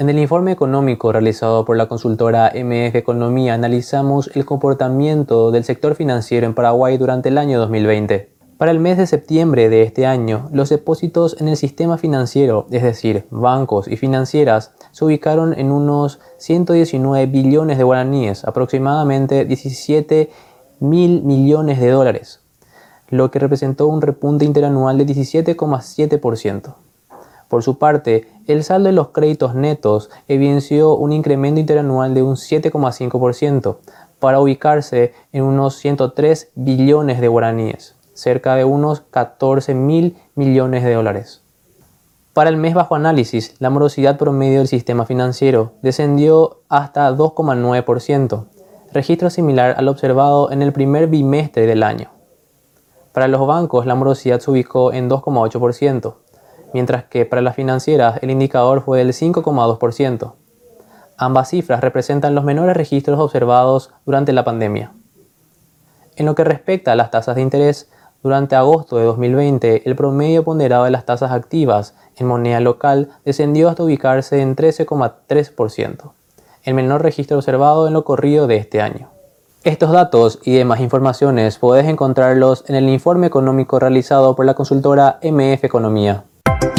En el informe económico realizado por la consultora MF Economía analizamos el comportamiento del sector financiero en Paraguay durante el año 2020. Para el mes de septiembre de este año, los depósitos en el sistema financiero, es decir, bancos y financieras, se ubicaron en unos 119 billones de guaraníes, aproximadamente 17 mil millones de dólares, lo que representó un repunte interanual de 17,7%. Por su parte, el saldo de los créditos netos evidenció un incremento interanual de un 7,5% para ubicarse en unos 103 billones de guaraníes, cerca de unos 14 mil millones de dólares. Para el mes bajo análisis, la morosidad promedio del sistema financiero descendió hasta 2,9%, registro similar al observado en el primer bimestre del año. Para los bancos, la morosidad se ubicó en 2,8%, mientras que para las financieras el indicador fue del 5,2%. Ambas cifras representan los menores registros observados durante la pandemia. En lo que respecta a las tasas de interés, durante agosto de 2020 el promedio ponderado de las tasas activas en moneda local descendió hasta ubicarse en 13,3%, el menor registro observado en lo corrido de este año. Estos datos y demás informaciones puedes encontrarlos en el informe económico realizado por la consultora MF Economía. Thank you.